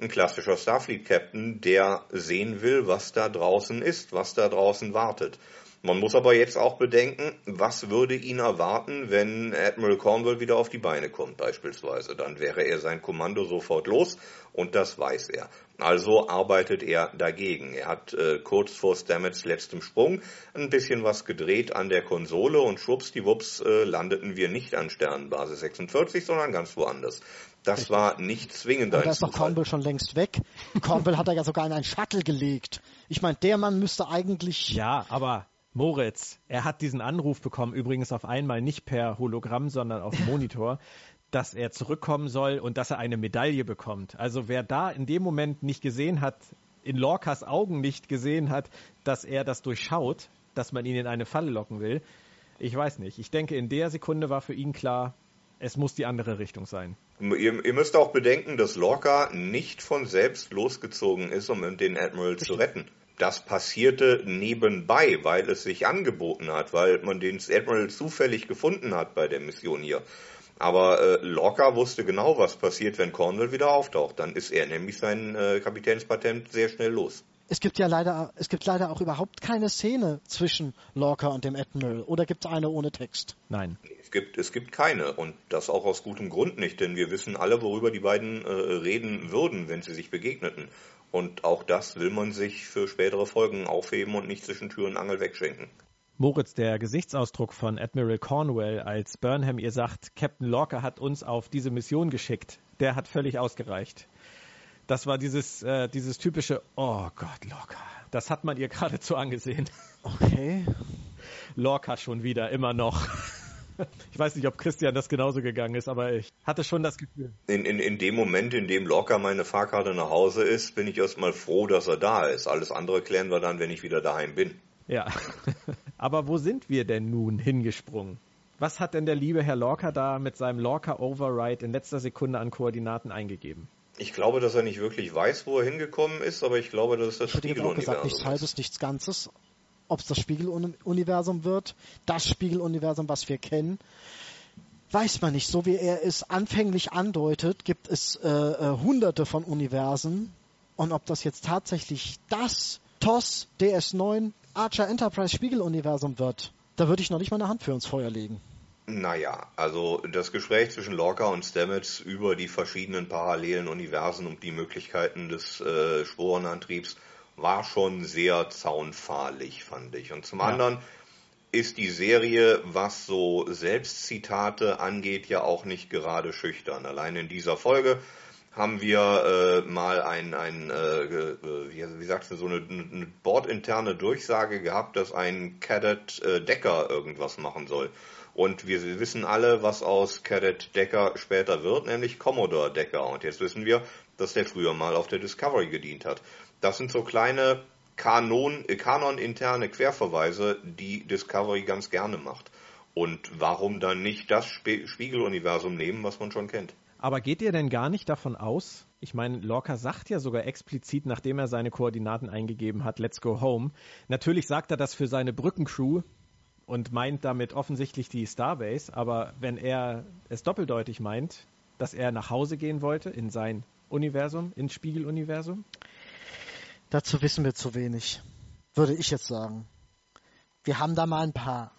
ein klassischer Starfleet-Captain, der sehen will, was da draußen ist, was da draußen wartet. Man muss aber jetzt auch bedenken, was würde ihn erwarten, wenn Admiral Cornwall wieder auf die Beine kommt beispielsweise. Dann wäre er sein Kommando sofort los und das weiß er. Also arbeitet er dagegen. Er hat äh, kurz vor Stamets letztem Sprung ein bisschen was gedreht an der Konsole und schwuppsdiwupps äh, landeten wir nicht an Sternenbasis 46, sondern ganz woanders. Das Richtig. war nicht zwingend ein Da ist doch Cornwall schon längst weg. Cornwall hat er ja sogar in einen Shuttle gelegt. Ich meine, der Mann müsste eigentlich... Ja, aber Moritz, er hat diesen Anruf bekommen, übrigens auf einmal nicht per Hologramm, sondern auf Monitor, dass er zurückkommen soll und dass er eine Medaille bekommt. Also wer da in dem Moment nicht gesehen hat, in Lorcas Augen nicht gesehen hat, dass er das durchschaut, dass man ihn in eine Falle locken will, ich weiß nicht. Ich denke, in der Sekunde war für ihn klar, es muss die andere Richtung sein. Ihr, ihr, müsst auch bedenken, dass Lorca nicht von selbst losgezogen ist, um den Admiral zu retten. Das passierte nebenbei, weil es sich angeboten hat, weil man den Admiral zufällig gefunden hat bei der Mission hier. Aber äh, Lorca wusste genau, was passiert, wenn Cornwall wieder auftaucht. Dann ist er nämlich sein äh, Kapitänspatent sehr schnell los. Es gibt ja leider, es gibt leider auch überhaupt keine Szene zwischen Lorca und dem Admiral. Oder gibt es eine ohne Text? Nein. Es gibt, es gibt keine. Und das auch aus gutem Grund nicht, denn wir wissen alle, worüber die beiden äh, reden würden, wenn sie sich begegneten. Und auch das will man sich für spätere Folgen aufheben und nicht zwischen Tür und Angel wegschenken. Moritz, der Gesichtsausdruck von Admiral Cornwell, als Burnham ihr sagt, Captain Lorca hat uns auf diese Mission geschickt, der hat völlig ausgereicht. Das war dieses, äh, dieses typische, oh Gott, Lorca. Das hat man ihr geradezu angesehen. Okay. Lorca schon wieder, immer noch. Ich weiß nicht, ob Christian das genauso gegangen ist, aber ich hatte schon das Gefühl. In, in, in dem Moment, in dem Lorca meine Fahrkarte nach Hause ist, bin ich erstmal froh, dass er da ist. Alles andere klären wir dann, wenn ich wieder daheim bin. Ja. aber wo sind wir denn nun hingesprungen? Was hat denn der liebe Herr Lorca da mit seinem Lorca Override in letzter Sekunde an Koordinaten eingegeben? Ich glaube, dass er nicht wirklich weiß, wo er hingekommen ist, aber ich glaube, dass es das Spiegeluniversum ist. Nichts Halbes, nichts Ganzes ob es das Spiegeluniversum wird, das Spiegeluniversum, was wir kennen, weiß man nicht. So wie er es anfänglich andeutet, gibt es äh, äh, hunderte von Universen. Und ob das jetzt tatsächlich das TOS DS9 Archer Enterprise Spiegeluniversum wird, da würde ich noch nicht mal eine Hand für ins Feuer legen. Naja, also das Gespräch zwischen Lorca und Stamets über die verschiedenen parallelen Universen und die Möglichkeiten des äh, Sporenantriebs war schon sehr zaunfahlig, fand ich. Und zum ja. anderen ist die Serie, was so Selbstzitate angeht, ja auch nicht gerade schüchtern. Allein in dieser Folge haben wir äh, mal ein, ein äh, wie, wie sagst du, so eine, eine bordinterne Durchsage gehabt, dass ein Cadet äh, Decker irgendwas machen soll. Und wir wissen alle, was aus Cadet Decker später wird, nämlich Commodore Decker. Und jetzt wissen wir, dass der früher mal auf der Discovery gedient hat. Das sind so kleine Kanon, äh, Kanon-interne Querverweise, die Discovery ganz gerne macht. Und warum dann nicht das Sp Spiegeluniversum nehmen, was man schon kennt? Aber geht ihr denn gar nicht davon aus? Ich meine, Lorca sagt ja sogar explizit, nachdem er seine Koordinaten eingegeben hat, let's go home. Natürlich sagt er das für seine Brückencrew und meint damit offensichtlich die Starbase, aber wenn er es doppeldeutig meint, dass er nach Hause gehen wollte in sein Universum, ins Spiegeluniversum, Dazu wissen wir zu wenig, würde ich jetzt sagen. Wir haben da mal ein paar,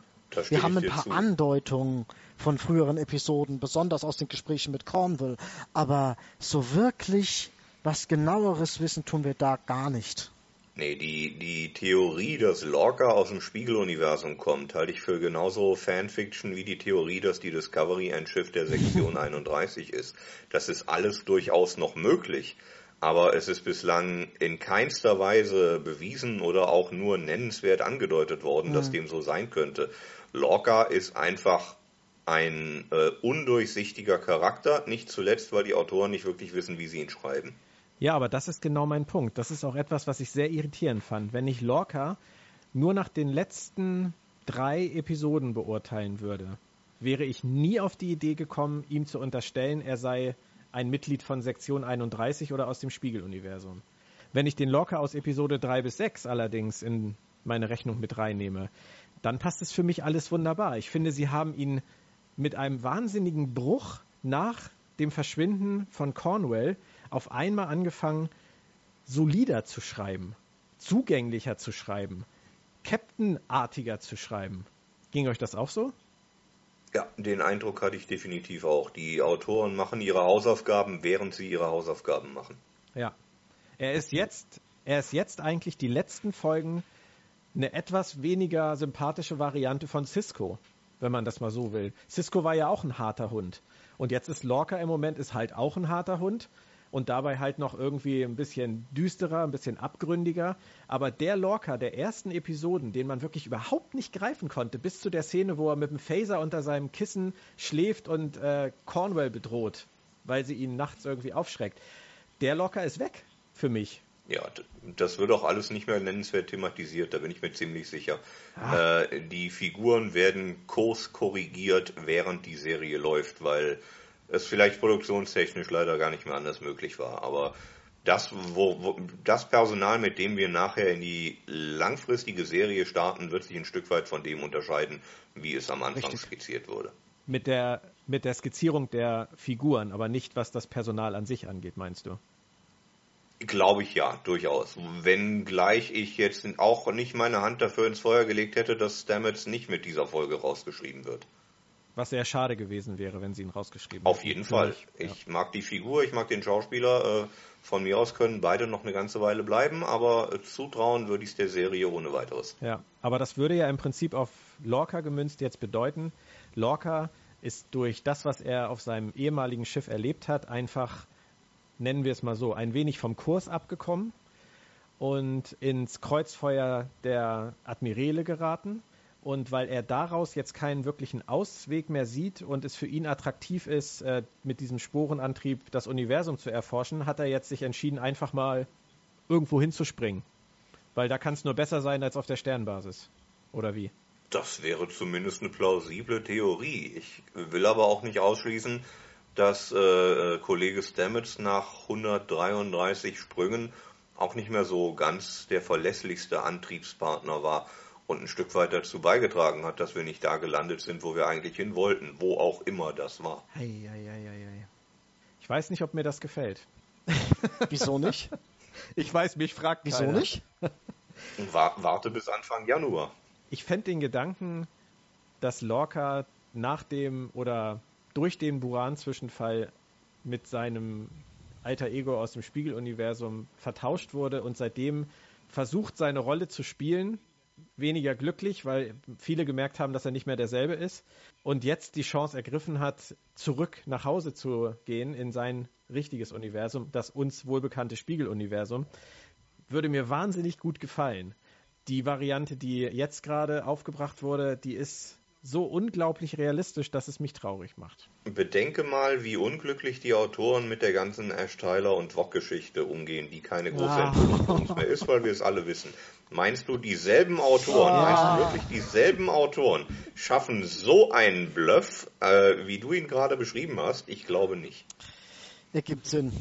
wir haben ein paar zu. Andeutungen von früheren Episoden, besonders aus den Gesprächen mit Cornwall, aber so wirklich was genaueres wissen tun wir da gar nicht. Nee, die, die Theorie, dass Lorca aus dem Spiegeluniversum kommt, halte ich für genauso Fanfiction wie die Theorie, dass die Discovery ein Schiff der Sektion 31 ist. Das ist alles durchaus noch möglich aber es ist bislang in keinster Weise bewiesen oder auch nur nennenswert angedeutet worden, mhm. dass dem so sein könnte. Lorca ist einfach ein äh, undurchsichtiger Charakter, nicht zuletzt, weil die Autoren nicht wirklich wissen, wie sie ihn schreiben. Ja, aber das ist genau mein Punkt. Das ist auch etwas, was ich sehr irritierend fand. Wenn ich Lorca nur nach den letzten drei Episoden beurteilen würde, wäre ich nie auf die Idee gekommen, ihm zu unterstellen, er sei ein Mitglied von Sektion 31 oder aus dem Spiegeluniversum. Wenn ich den Lorca aus Episode 3 bis 6 allerdings in meine Rechnung mit reinnehme, dann passt es für mich alles wunderbar. Ich finde, sie haben ihn mit einem wahnsinnigen Bruch nach dem Verschwinden von Cornwell auf einmal angefangen, solider zu schreiben, zugänglicher zu schreiben, Captain-artiger zu schreiben. Ging euch das auch so? Ja, den Eindruck hatte ich definitiv auch. Die Autoren machen ihre Hausaufgaben, während sie ihre Hausaufgaben machen. Ja. Er ist jetzt, er ist jetzt eigentlich die letzten Folgen eine etwas weniger sympathische Variante von Cisco, wenn man das mal so will. Cisco war ja auch ein harter Hund. Und jetzt ist Lorca im Moment ist halt auch ein harter Hund und dabei halt noch irgendwie ein bisschen düsterer, ein bisschen abgründiger. Aber der Lorca der ersten Episoden, den man wirklich überhaupt nicht greifen konnte, bis zu der Szene, wo er mit dem Phaser unter seinem Kissen schläft und äh, Cornwell bedroht, weil sie ihn nachts irgendwie aufschreckt, der Lorca ist weg für mich. Ja, das wird auch alles nicht mehr nennenswert thematisiert, da bin ich mir ziemlich sicher. Ah. Äh, die Figuren werden kurskorrigiert, während die Serie läuft, weil es vielleicht produktionstechnisch leider gar nicht mehr anders möglich war. Aber das, wo, wo, das Personal, mit dem wir nachher in die langfristige Serie starten, wird sich ein Stück weit von dem unterscheiden, wie es am Anfang Richtig. skizziert wurde. Mit der, mit der Skizzierung der Figuren, aber nicht was das Personal an sich angeht, meinst du? Glaube ich ja, durchaus. Wenngleich ich jetzt auch nicht meine Hand dafür ins Feuer gelegt hätte, dass Stamets nicht mit dieser Folge rausgeschrieben wird. Was sehr schade gewesen wäre, wenn sie ihn rausgeschrieben hätten. Auf jeden Fall. Ich, ich mag die Figur, ich mag den Schauspieler. Äh, von mir aus können beide noch eine ganze Weile bleiben, aber äh, zutrauen würde ich es der Serie ohne weiteres. Ja, aber das würde ja im Prinzip auf Lorca gemünzt jetzt bedeuten, Lorca ist durch das, was er auf seinem ehemaligen Schiff erlebt hat, einfach, nennen wir es mal so, ein wenig vom Kurs abgekommen und ins Kreuzfeuer der Admirale geraten und weil er daraus jetzt keinen wirklichen Ausweg mehr sieht und es für ihn attraktiv ist, äh, mit diesem Sporenantrieb das Universum zu erforschen, hat er jetzt sich entschieden, einfach mal irgendwo hinzuspringen. Weil da kann es nur besser sein als auf der Sternbasis. Oder wie? Das wäre zumindest eine plausible Theorie. Ich will aber auch nicht ausschließen, dass äh, Kollege Stamets nach 133 Sprüngen auch nicht mehr so ganz der verlässlichste Antriebspartner war und ein Stück weit dazu beigetragen hat, dass wir nicht da gelandet sind, wo wir eigentlich hin wollten, wo auch immer das war. Ei, ei, ei, ich weiß nicht, ob mir das gefällt. Wieso nicht? Ich weiß, mich fragt Wieso keiner. nicht? Warte bis Anfang Januar. Ich fände den Gedanken, dass Lorca nach dem oder durch den Buran-Zwischenfall mit seinem alter Ego aus dem Spiegeluniversum vertauscht wurde und seitdem versucht, seine Rolle zu spielen, weniger glücklich, weil viele gemerkt haben, dass er nicht mehr derselbe ist und jetzt die Chance ergriffen hat, zurück nach Hause zu gehen in sein richtiges Universum, das uns wohlbekannte Spiegeluniversum, würde mir wahnsinnig gut gefallen. Die Variante, die jetzt gerade aufgebracht wurde, die ist so unglaublich realistisch, dass es mich traurig macht. Bedenke mal, wie unglücklich die Autoren mit der ganzen Ash Tyler und Wok-Geschichte umgehen, die keine große ah. Uns mehr ist, weil wir es alle wissen. Meinst du, dieselben Autoren, ah. meinst du wirklich dieselben Autoren schaffen so einen Bluff, äh, wie du ihn gerade beschrieben hast? Ich glaube nicht. Ergibt Sinn.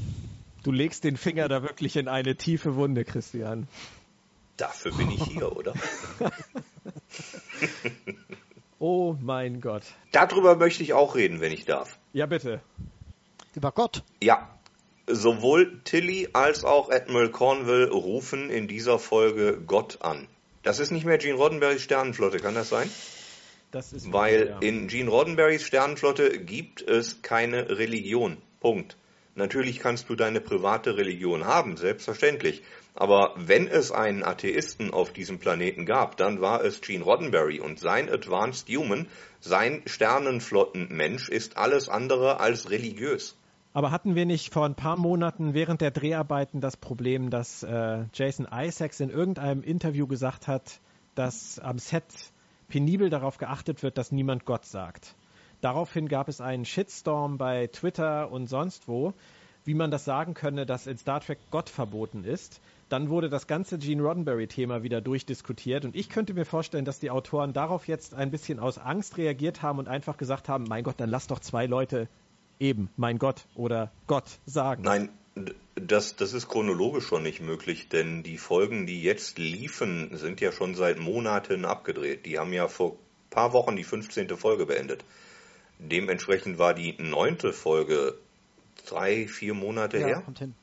Du legst den Finger da wirklich in eine tiefe Wunde, Christian. Dafür bin ich hier, oder? Oh mein Gott. Darüber möchte ich auch reden, wenn ich darf. Ja, bitte. Über Gott. Ja. Sowohl Tilly als auch Admiral Cornwall rufen in dieser Folge Gott an. Das ist nicht mehr Gene Roddenberrys Sternenflotte, kann das sein? Das ist Weil ja. in Gene Roddenberrys Sternenflotte gibt es keine Religion. Punkt. Natürlich kannst du deine private Religion haben, selbstverständlich. Aber wenn es einen Atheisten auf diesem Planeten gab, dann war es Gene Roddenberry und sein Advanced Human, sein Sternenflottenmensch ist alles andere als religiös. Aber hatten wir nicht vor ein paar Monaten während der Dreharbeiten das Problem, dass äh, Jason Isaacs in irgendeinem Interview gesagt hat, dass am Set penibel darauf geachtet wird, dass niemand Gott sagt? Daraufhin gab es einen Shitstorm bei Twitter und sonst wo, wie man das sagen könne, dass in Star Trek Gott verboten ist. Dann wurde das ganze Gene Roddenberry-Thema wieder durchdiskutiert und ich könnte mir vorstellen, dass die Autoren darauf jetzt ein bisschen aus Angst reagiert haben und einfach gesagt haben, mein Gott, dann lass doch zwei Leute eben, mein Gott oder Gott sagen. Nein, das, das ist chronologisch schon nicht möglich, denn die Folgen, die jetzt liefen, sind ja schon seit Monaten abgedreht. Die haben ja vor paar Wochen die 15. Folge beendet. Dementsprechend war die neunte Folge drei, vier Monate ja, her. Kommt hin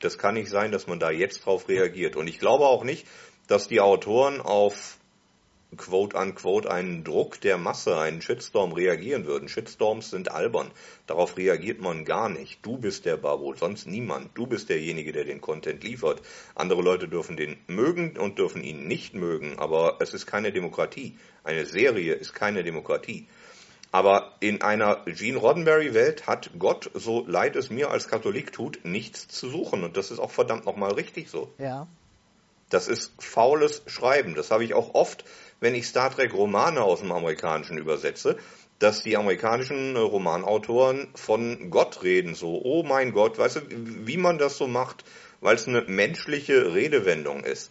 das kann nicht sein, dass man da jetzt drauf reagiert. Und ich glaube auch nicht, dass die Autoren auf quote unquote einen Druck der Masse, einen Shitstorm reagieren würden. Shitstorms sind albern. Darauf reagiert man gar nicht. Du bist der Babo, sonst niemand. Du bist derjenige, der den Content liefert. Andere Leute dürfen den mögen und dürfen ihn nicht mögen, aber es ist keine Demokratie. Eine Serie ist keine Demokratie. Aber in einer Gene Roddenberry-Welt hat Gott, so leid es mir als Katholik tut, nichts zu suchen. Und das ist auch verdammt nochmal richtig so. Ja. Das ist faules Schreiben. Das habe ich auch oft, wenn ich Star Trek Romane aus dem Amerikanischen übersetze, dass die amerikanischen Romanautoren von Gott reden. So, oh mein Gott, weißt du, wie man das so macht, weil es eine menschliche Redewendung ist.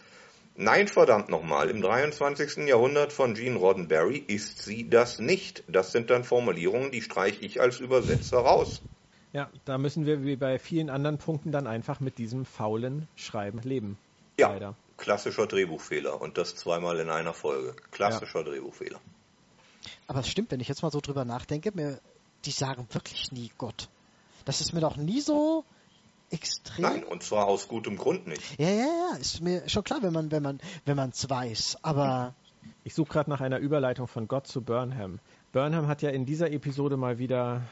Nein, verdammt nochmal, im 23. Jahrhundert von Gene Roddenberry ist sie das nicht. Das sind dann Formulierungen, die streiche ich als Übersetzer raus. Ja, da müssen wir wie bei vielen anderen Punkten dann einfach mit diesem faulen Schreiben leben. Ja, Leider. klassischer Drehbuchfehler und das zweimal in einer Folge. Klassischer ja. Drehbuchfehler. Aber es stimmt, wenn ich jetzt mal so drüber nachdenke, mir, die sagen wirklich nie Gott. Das ist mir doch nie so extrem. Nein, und zwar aus gutem Grund nicht. Ja, ja, ja, ist mir schon klar, wenn man, wenn man, wenn man es weiß. Aber ich suche gerade nach einer Überleitung von Gott zu Burnham. Burnham hat ja in dieser Episode mal wieder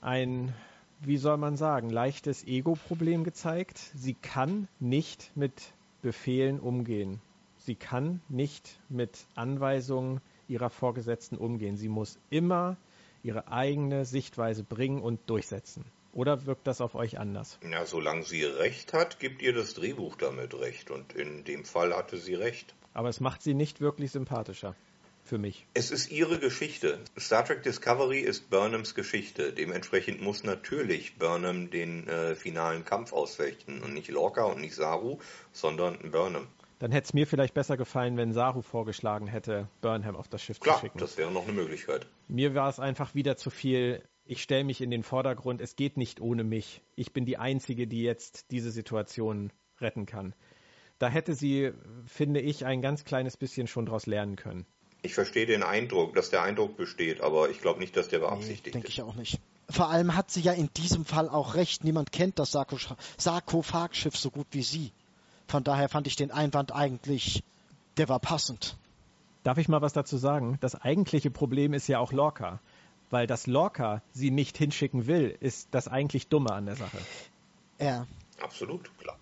ein, wie soll man sagen, leichtes Ego-Problem gezeigt. Sie kann nicht mit Befehlen umgehen. Sie kann nicht mit Anweisungen ihrer Vorgesetzten umgehen. Sie muss immer ihre eigene Sichtweise bringen und durchsetzen. Oder wirkt das auf euch anders? Ja, solange sie recht hat, gibt ihr das Drehbuch damit recht. Und in dem Fall hatte sie recht. Aber es macht sie nicht wirklich sympathischer. Für mich. Es ist ihre Geschichte. Star Trek Discovery ist Burnhams Geschichte. Dementsprechend muss natürlich Burnham den äh, finalen Kampf ausfechten. Und nicht Lorca und nicht Saru, sondern Burnham. Dann hätte es mir vielleicht besser gefallen, wenn Saru vorgeschlagen hätte, Burnham auf das Schiff Klar, zu schicken. Klar, das wäre noch eine Möglichkeit. Mir war es einfach wieder zu viel ich stelle mich in den Vordergrund, es geht nicht ohne mich. Ich bin die Einzige, die jetzt diese Situation retten kann. Da hätte sie, finde ich, ein ganz kleines bisschen schon daraus lernen können. Ich verstehe den Eindruck, dass der Eindruck besteht, aber ich glaube nicht, dass der beabsichtigt nee, denke ich auch nicht. Vor allem hat sie ja in diesem Fall auch recht. Niemand kennt das Sarkophagschiff so gut wie sie. Von daher fand ich den Einwand eigentlich, der war passend. Darf ich mal was dazu sagen? Das eigentliche Problem ist ja auch Lorca weil das Lorca sie nicht hinschicken will, ist das eigentlich Dumme an der Sache. Ja. Absolut, klar.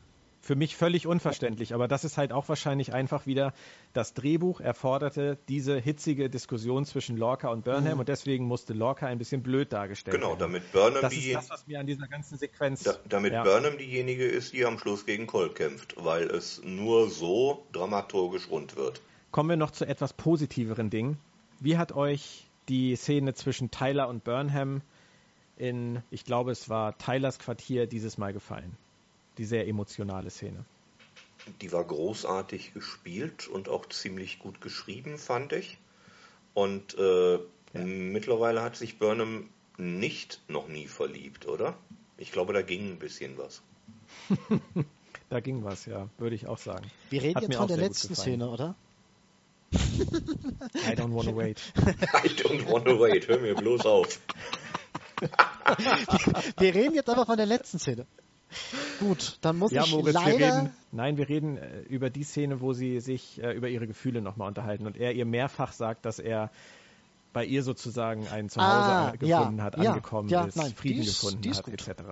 Für mich völlig unverständlich, aber das ist halt auch wahrscheinlich einfach wieder, das Drehbuch erforderte diese hitzige Diskussion zwischen Lorca und Burnham mhm. und deswegen musste Lorca ein bisschen blöd dargestellt genau, werden. Genau, damit Burnham das ist das, was mir an dieser ganzen Sequenz... Da, damit ja. Burnham diejenige ist, die am Schluss gegen Colt kämpft, weil es nur so dramaturgisch rund wird. Kommen wir noch zu etwas positiveren Dingen. Wie hat euch die Szene zwischen Tyler und Burnham in, ich glaube, es war Tylers Quartier dieses Mal gefallen. Die sehr emotionale Szene. Die war großartig gespielt und auch ziemlich gut geschrieben, fand ich. Und äh, ja. mittlerweile hat sich Burnham nicht noch nie verliebt, oder? Ich glaube, da ging ein bisschen was. da ging was, ja, würde ich auch sagen. Wir reden Hat jetzt von der letzten Szene, oder? I don't wanna wait. I don't wanna wait. Hör mir bloß auf. wir reden jetzt aber von der letzten Szene. Gut, dann muss ja, ich Moritz, leider... Wir reden, nein, wir reden äh, über die Szene, wo sie sich äh, über ihre Gefühle nochmal unterhalten und er ihr mehrfach sagt, dass er bei ihr sozusagen ein Zuhause ah, gefunden ja, hat, ja, angekommen ja, ist, nein, Frieden ist, gefunden hat, gut. etc.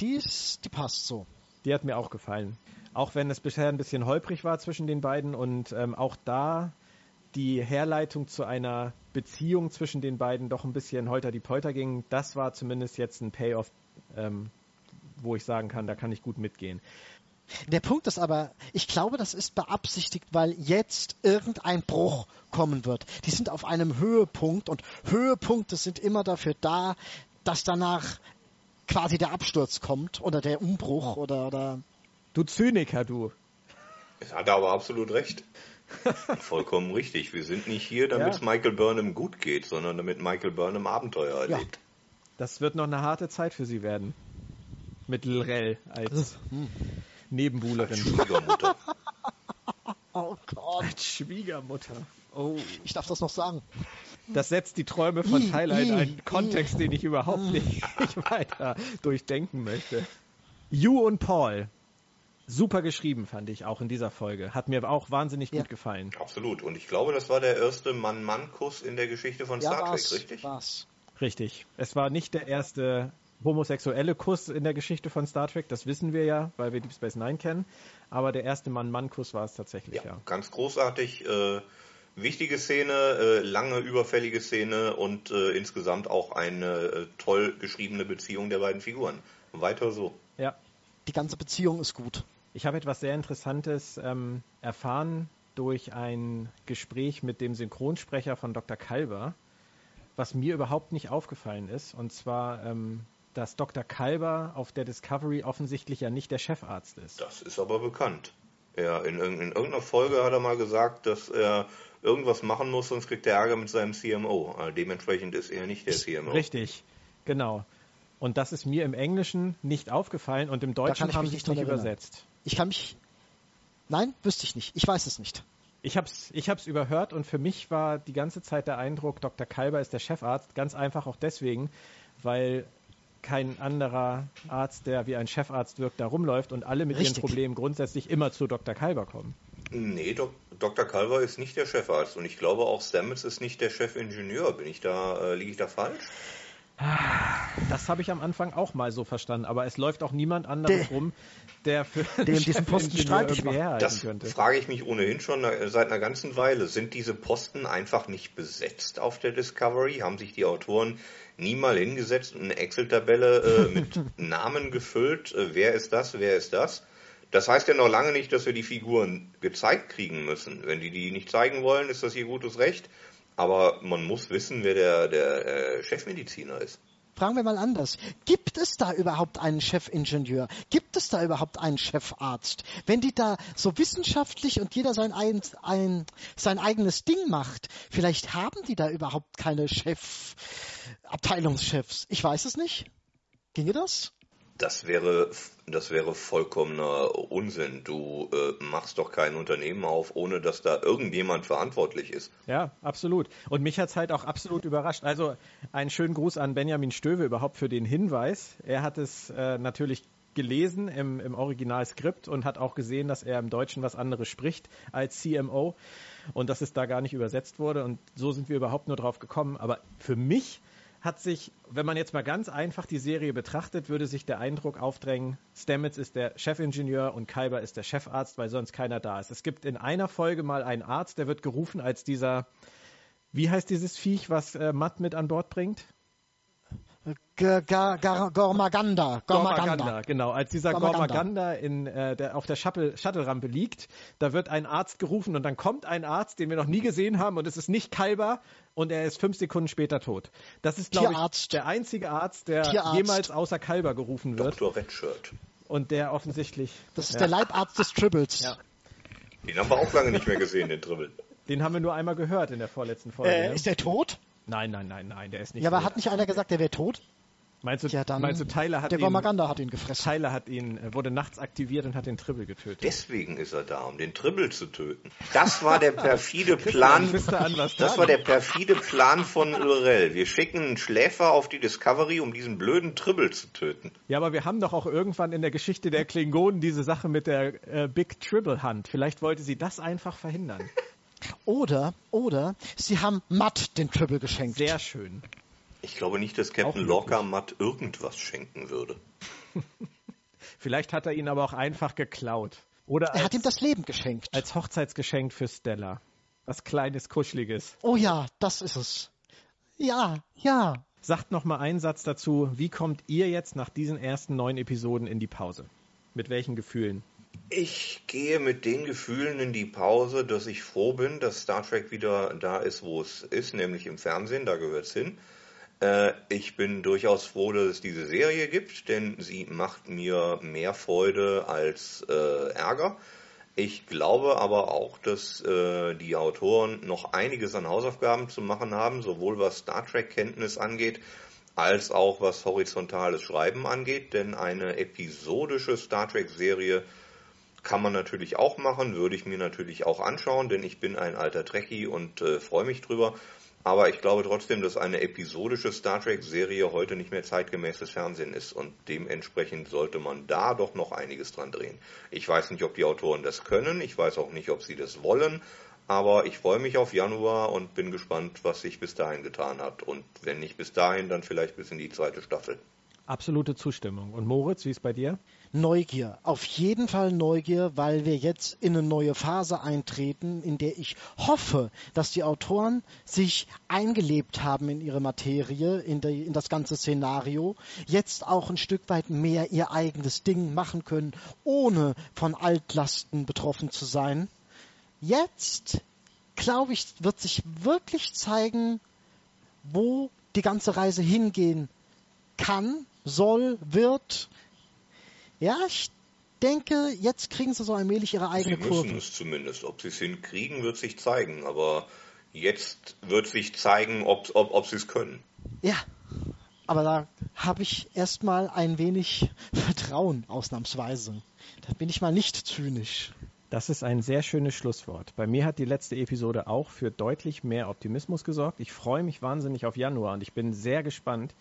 Die, ist, die passt so. Die hat mir auch gefallen. Auch wenn es bisher ein bisschen holprig war zwischen den beiden und ähm, auch da die Herleitung zu einer Beziehung zwischen den beiden doch ein bisschen holter die Polter ging, das war zumindest jetzt ein Payoff, ähm, wo ich sagen kann, da kann ich gut mitgehen. Der Punkt ist aber, ich glaube, das ist beabsichtigt, weil jetzt irgendein Bruch kommen wird. Die sind auf einem Höhepunkt und Höhepunkte sind immer dafür da, dass danach quasi der Absturz kommt oder der Umbruch oder, oder Du Zyniker, du. Es hat aber absolut recht. Vollkommen richtig. Wir sind nicht hier, damit es Michael Burnham gut geht, sondern damit Michael Burnham Abenteuer erlebt. Ja. Das wird noch eine harte Zeit für sie werden. Mit Lrell als hm. Nebenbuhlerin. Als Schwiegermutter. oh Gott. Als Schwiegermutter. Oh. Ich darf das noch sagen. Das setzt die Träume von Tyler in einen Kontext, den ich überhaupt nicht, nicht weiter durchdenken möchte. You und Paul super geschrieben, fand ich, auch in dieser Folge. Hat mir auch wahnsinnig Ja. gut gefallen. Absolut. Und ich glaube, das war der erste Mann-Mann-Kuss in der Geschichte von Ja, Star Trek, war's, richtig? war's. Richtig. Es war nicht der erste homosexuelle Kuss in der Geschichte von Star Trek, das wissen wir ja, weil wir Deep Space Nine kennen. Aber der erste Mann-Mann-Kuss war es tatsächlich, ja. Ja, ganz großartig. Äh, wichtige Szene, äh, lange überfällige Szene und äh, insgesamt auch eine äh, toll geschriebene Beziehung der beiden Figuren. Weiter so. Ja. Die ganze Beziehung ist gut. Ich habe etwas sehr Interessantes ähm, erfahren durch ein Gespräch mit dem Synchronsprecher von Dr. Kalber, was mir überhaupt nicht aufgefallen ist. Und zwar, ähm, dass Dr. Kalber auf der Discovery offensichtlich ja nicht der Chefarzt ist. Das ist aber bekannt. Ja, in, in irgendeiner Folge hat er mal gesagt, dass er irgendwas machen muss, sonst kriegt er Ärger mit seinem CMO. Also dementsprechend ist er nicht der CMO. Richtig, genau. Und das ist mir im Englischen nicht aufgefallen und im kann Deutschen ich haben mich sie nicht es nicht übersetzt. Ich kann mich. Nein, wüsste ich nicht. Ich weiß es nicht. Ich hab's, ich hab's überhört und für mich war die ganze Zeit der Eindruck, Dr. Kalber ist der Chefarzt, ganz einfach auch deswegen, weil kein anderer Arzt, der wie ein Chefarzt wirkt, da rumläuft und alle mit Richtig. ihren Problemen grundsätzlich immer zu Dr. Kalber kommen. Nee, Dok Dr. Calver ist nicht der Chefarzt und ich glaube auch Stamets ist nicht der Chefingenieur. Bin ich da, äh, liege ich da falsch? Das habe ich am Anfang auch mal so verstanden, aber es läuft auch niemand anderes Der- rum, der für dem diesen Posten streitig macht. Das könnte. frage ich mich ohnehin schon seit einer ganzen Weile. Sind diese Posten einfach nicht besetzt auf der Discovery? Haben sich die Autoren nie mal hingesetzt und eine Excel-Tabelle äh, mit Namen gefüllt? Äh, wer ist das? Wer ist das? Das heißt ja noch lange nicht, dass wir die Figuren gezeigt kriegen müssen. Wenn die die nicht zeigen wollen, ist das ihr gutes Recht. Aber man muss wissen, wer der, der äh, Chefmediziner ist. Fragen wir mal anders. Gibt es da überhaupt einen Chefingenieur? Gibt es da überhaupt einen Chefarzt? Wenn die da so wissenschaftlich und jeder sein, ein, ein, sein eigenes Ding macht, vielleicht haben die da überhaupt keine Chef, Abteilungschefs. Ich weiß es nicht. Ginge das? Das wäre, das wäre vollkommener Unsinn. Du äh, machst doch kein Unternehmen auf, ohne dass da irgendjemand verantwortlich ist. Ja, absolut. Und mich hat's halt auch absolut überrascht. Also einen schönen Gruß an Benjamin Stöwe überhaupt für den Hinweis. Er hat es äh, natürlich gelesen im, im Originalskript und hat auch gesehen, dass er im Deutschen was anderes spricht als CMO und dass es da gar nicht übersetzt wurde. Und so sind wir überhaupt nur drauf gekommen. Aber für mich hat sich, wenn man jetzt mal ganz einfach die Serie betrachtet, würde sich der Eindruck aufdrängen, Stamets ist der Chefingenieur und Kyber ist der Chefarzt, weil sonst keiner da ist. Es gibt in einer Folge mal einen Arzt, der wird gerufen als dieser, wie heißt dieses Viech, was äh, Matt mit an Bord bringt? Gormaganda. Gormaganda. genau. Als dieser Gormaganda. Gormaganda in, äh, der, auf der Shuttle- Shuttle-Rampe liegt, da wird ein Arzt gerufen und dann kommt ein Arzt, den wir noch nie gesehen haben und es ist nicht Kalber und er ist fünf Sekunden später tot. Das ist, glaube ich, der einzige Arzt, der Tierarzt. jemals außer Kalber gerufen wird Dr. Redshirt. und der offensichtlich, Das ist Ja. der Leibarzt des Tribbles. Ja. Den haben wir auch lange nicht mehr gesehen, den Dribbel. den haben wir nur einmal gehört in der vorletzten Folge. Äh, ne? ist der tot? Nein, nein, nein, nein, der ist nicht Ja, aber tot. hat nicht einer gesagt, der wäre tot? Meinst du, Ja, dann. meinst du Tyler hat der ihn, Gormaganda hat ihn gefressen. Tyler hat ihn, äh, wurde nachts aktiviert und hat den Tribble getötet. Deswegen ist er da, um den Dribbel zu töten. Das war der perfide Plan. Das war der perfide Plan von Lorel. Wir schicken einen Schläfer auf die Discovery, um diesen blöden Dribbel zu töten. Ja, aber wir haben doch auch irgendwann in der Geschichte der Klingonen diese Sache mit der äh, Big Tribble Hand. Vielleicht wollte sie das einfach verhindern. Oder, oder, sie haben Matt den Tribble geschenkt. Sehr schön. Ich glaube nicht, dass Captain. Lorca Matt irgendwas schenken würde. Vielleicht hat er ihn aber auch einfach geklaut. Oder er hat ihm als, das Leben geschenkt. als Hochzeitsgeschenk für Stella. Was Kleines, Kuscheliges. Oh ja, das ist es. Ja, ja. Sagt noch mal einen Satz dazu. Wie kommt ihr jetzt nach diesen ersten neun Episoden in die Pause? Mit welchen Gefühlen? Ich gehe mit den Gefühlen in die Pause, dass ich froh bin, dass Star Trek wieder da ist, wo es ist, nämlich im Fernsehen, da gehört es hin. Äh, ich bin durchaus froh, dass es diese Serie gibt, denn sie macht mir mehr Freude als äh, Ärger. Ich glaube aber auch, dass äh, die Autoren noch einiges an Hausaufgaben zu machen haben, sowohl was Star Trek-Kenntnis angeht, als auch was horizontales Schreiben angeht, denn eine episodische Star Trek-Serie kann man natürlich auch machen, würde ich mir natürlich auch anschauen, denn ich bin ein alter Trekkie und äh, freue mich drüber. Aber ich glaube trotzdem, dass eine episodische Star Trek-Serie heute nicht mehr zeitgemäßes Fernsehen ist und dementsprechend sollte man da doch noch einiges dran drehen. Ich weiß nicht, ob die Autoren das können, ich weiß auch nicht, ob sie das wollen, aber ich freue mich auf Januar und bin gespannt, was sich bis dahin getan hat. Und wenn nicht bis dahin, dann vielleicht bis in die zweite Staffel. Absolute Zustimmung. Und Moritz, wie ist bei dir? Neugier, auf jeden Fall Neugier, weil wir jetzt in eine neue Phase eintreten, in der ich hoffe, dass die Autoren sich eingelebt haben in ihre Materie, in, die, in das ganze Szenario, jetzt auch ein Stück weit mehr ihr eigenes Ding machen können, ohne von Altlasten betroffen zu sein. Jetzt, glaube ich, wird sich wirklich zeigen, wo die ganze Reise hingehen kann, soll, wird ja, ich denke, jetzt kriegen sie so allmählich ihre eigene sie Kurve. Sie müssen es zumindest. Ob sie es hinkriegen, wird sich zeigen. Aber jetzt wird sich zeigen, ob, ob, ob sie es können. Ja, aber da habe ich erstmal ein wenig Vertrauen, ausnahmsweise. Da bin ich mal nicht zynisch. Das ist ein sehr schönes Schlusswort. Bei mir hat die letzte Episode auch für deutlich mehr Optimismus gesorgt. Ich freue mich wahnsinnig auf Januar und ich bin sehr gespannt,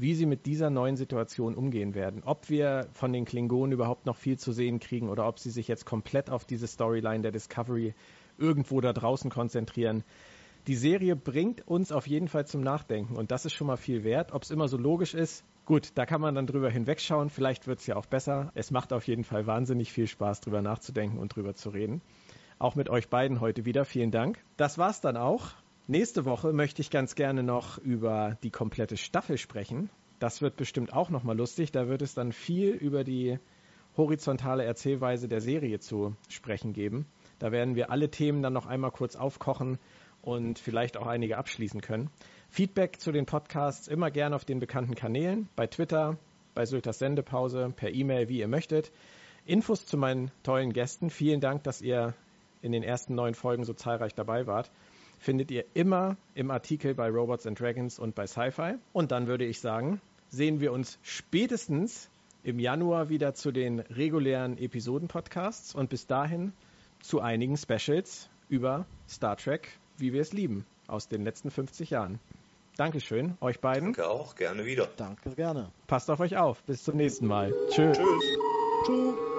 wie sie mit dieser neuen Situation umgehen werden. Ob wir von den Klingonen überhaupt noch viel zu sehen kriegen oder ob sie sich jetzt komplett auf diese Storyline der Discovery irgendwo da draußen konzentrieren. Die Serie bringt uns auf jeden Fall zum Nachdenken und das ist schon mal viel wert. Ob es immer so logisch ist, gut, da kann man dann drüber hinwegschauen. Vielleicht wird es ja auch besser. Es macht auf jeden Fall wahnsinnig viel Spaß, drüber nachzudenken und drüber zu reden. Auch mit euch beiden heute wieder. Vielen Dank. Das war's dann auch. Nächste Woche möchte ich ganz gerne noch über die komplette Staffel sprechen. Das wird bestimmt auch nochmal lustig. Da wird es dann viel über die horizontale Erzählweise der Serie zu sprechen geben. Da werden wir alle Themen dann noch einmal kurz aufkochen und vielleicht auch einige abschließen können. Feedback zu den Podcasts immer gerne auf den bekannten Kanälen, bei Twitter, bei Sylters Sendepause, per E-Mail, wie ihr möchtet. Infos zu meinen tollen Gästen. Vielen Dank, dass ihr in den ersten neun Folgen so zahlreich dabei wart findet ihr immer im Artikel bei Robots and Dragons und bei Sci-Fi. Und dann würde ich sagen, sehen wir uns spätestens im Januar wieder zu den regulären Episoden-Podcasts und bis dahin zu einigen Specials über Star Trek, wie wir es lieben, aus den letzten 50 Jahren. Dankeschön, euch beiden. Danke auch, gerne wieder. Danke, gerne. Passt auf euch auf. Bis zum nächsten Mal. Tschö. Tschüss. Tschüss.